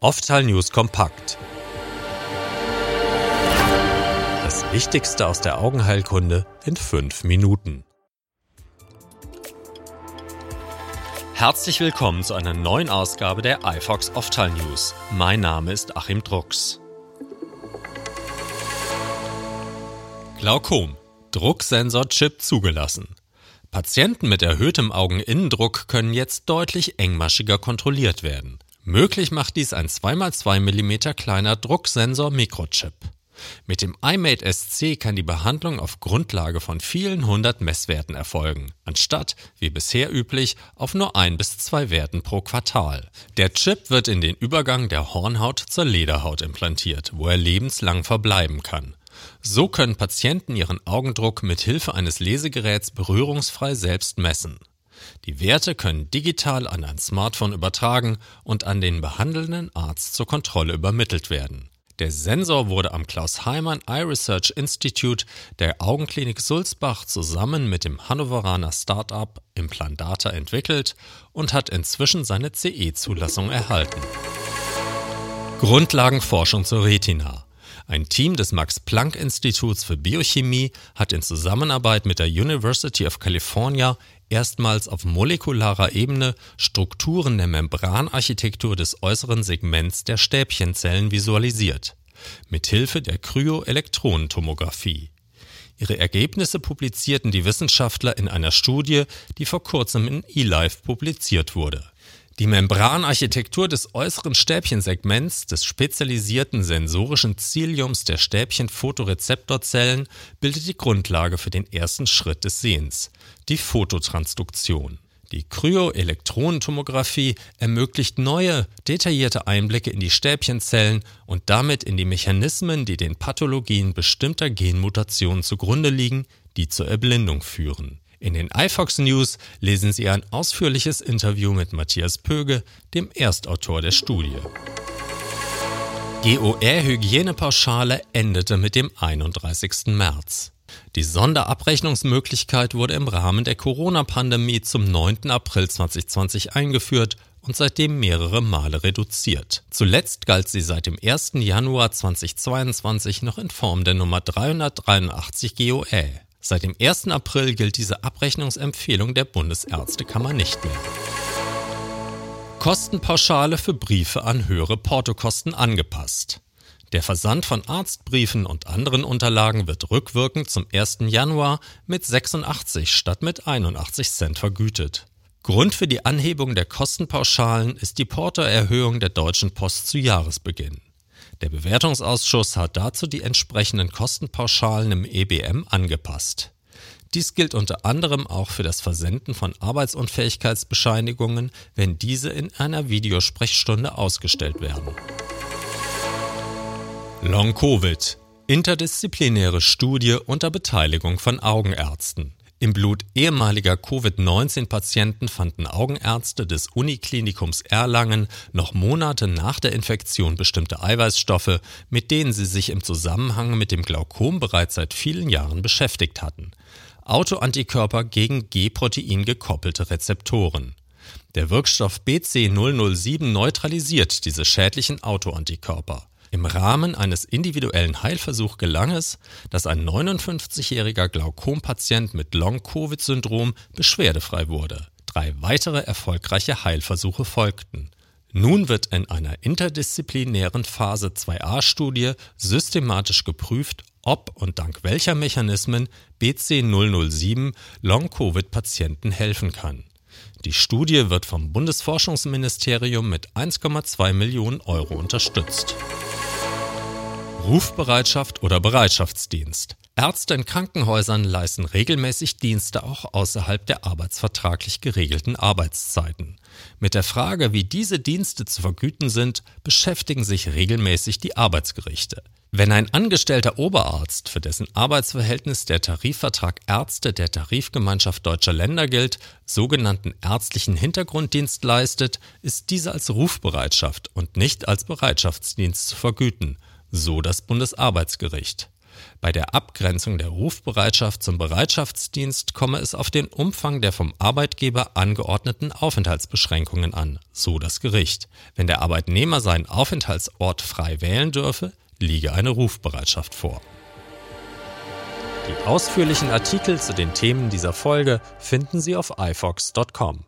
Oftal News kompakt. Das Wichtigste aus der Augenheilkunde in fünf Minuten. Herzlich willkommen zu einer neuen Ausgabe der iFox Oftal News. Mein Name ist Achim Drucks. Glaukom. Drucksensor-Chip zugelassen. Patienten mit erhöhtem Augeninnendruck können jetzt deutlich engmaschiger kontrolliert werden. Möglich macht dies ein 2x2 mm kleiner Drucksensor-Mikrochip. Mit dem iMate SC kann die Behandlung auf Grundlage von vielen hundert Messwerten erfolgen, anstatt, wie bisher üblich, auf nur ein bis zwei Werten pro Quartal. Der Chip wird in den Übergang der Hornhaut zur Lederhaut implantiert, wo er lebenslang verbleiben kann. So können Patienten ihren Augendruck mit Hilfe eines Lesegeräts berührungsfrei selbst messen. Die Werte können digital an ein Smartphone übertragen und an den behandelnden Arzt zur Kontrolle übermittelt werden. Der Sensor wurde am Klaus Heimann Eye Research Institute der Augenklinik Sulzbach zusammen mit dem Hannoveraner Start-up Implantata entwickelt und hat inzwischen seine CE-Zulassung erhalten. Grundlagenforschung zur Retina. Ein Team des Max-Planck-Instituts für Biochemie hat in Zusammenarbeit mit der University of California erstmals auf molekularer Ebene Strukturen der Membranarchitektur des äußeren Segments der Stäbchenzellen visualisiert, mithilfe der Kryoelektronentomographie. Ihre Ergebnisse publizierten die Wissenschaftler in einer Studie, die vor kurzem in eLife publiziert wurde. Die Membranarchitektur des äußeren Stäbchensegments des spezialisierten sensorischen Ziliums der Stäbchen-Photorezeptorzellen bildet die Grundlage für den ersten Schritt des Sehens, die Phototransduktion. Die Kryoelektronentomographie ermöglicht neue, detaillierte Einblicke in die Stäbchenzellen und damit in die Mechanismen, die den Pathologien bestimmter Genmutationen zugrunde liegen, die zur Erblindung führen. In den iFox News lesen Sie ein ausführliches Interview mit Matthias Pöge, dem Erstautor der Studie. GOR-Hygienepauschale endete mit dem 31. März. Die Sonderabrechnungsmöglichkeit wurde im Rahmen der Corona-Pandemie zum 9. April 2020 eingeführt und seitdem mehrere Male reduziert. Zuletzt galt sie seit dem 1. Januar 2022 noch in Form der Nummer 383 GOE. Seit dem 1. April gilt diese Abrechnungsempfehlung der Bundesärztekammer nicht mehr. Kostenpauschale für Briefe an höhere Portokosten angepasst. Der Versand von Arztbriefen und anderen Unterlagen wird rückwirkend zum 1. Januar mit 86 statt mit 81 Cent vergütet. Grund für die Anhebung der Kostenpauschalen ist die Portoerhöhung der Deutschen Post zu Jahresbeginn. Der Bewertungsausschuss hat dazu die entsprechenden Kostenpauschalen im EBM angepasst. Dies gilt unter anderem auch für das Versenden von Arbeitsunfähigkeitsbescheinigungen, wenn diese in einer Videosprechstunde ausgestellt werden. Long Covid. Interdisziplinäre Studie unter Beteiligung von Augenärzten. Im Blut ehemaliger Covid-19-Patienten fanden Augenärzte des Uniklinikums Erlangen noch Monate nach der Infektion bestimmte Eiweißstoffe, mit denen sie sich im Zusammenhang mit dem Glaukom bereits seit vielen Jahren beschäftigt hatten. Autoantikörper gegen G-Protein gekoppelte Rezeptoren. Der Wirkstoff BC007 neutralisiert diese schädlichen Autoantikörper. Im Rahmen eines individuellen Heilversuchs gelang es, dass ein 59-jähriger Glaukompatient mit Long-Covid-Syndrom beschwerdefrei wurde. Drei weitere erfolgreiche Heilversuche folgten. Nun wird in einer interdisziplinären Phase 2a-Studie systematisch geprüft, ob und dank welcher Mechanismen BC007 Long-Covid-Patienten helfen kann. Die Studie wird vom Bundesforschungsministerium mit 1,2 Millionen Euro unterstützt. Rufbereitschaft oder Bereitschaftsdienst. Ärzte in Krankenhäusern leisten regelmäßig Dienste auch außerhalb der arbeitsvertraglich geregelten Arbeitszeiten. Mit der Frage, wie diese Dienste zu vergüten sind, beschäftigen sich regelmäßig die Arbeitsgerichte. Wenn ein angestellter Oberarzt, für dessen Arbeitsverhältnis der Tarifvertrag Ärzte der Tarifgemeinschaft deutscher Länder gilt, sogenannten ärztlichen Hintergrunddienst leistet, ist dieser als Rufbereitschaft und nicht als Bereitschaftsdienst zu vergüten so das Bundesarbeitsgericht. Bei der Abgrenzung der Rufbereitschaft zum Bereitschaftsdienst komme es auf den Umfang der vom Arbeitgeber angeordneten Aufenthaltsbeschränkungen an, so das Gericht. Wenn der Arbeitnehmer seinen Aufenthaltsort frei wählen dürfe, liege eine Rufbereitschaft vor. Die ausführlichen Artikel zu den Themen dieser Folge finden Sie auf ifox.com.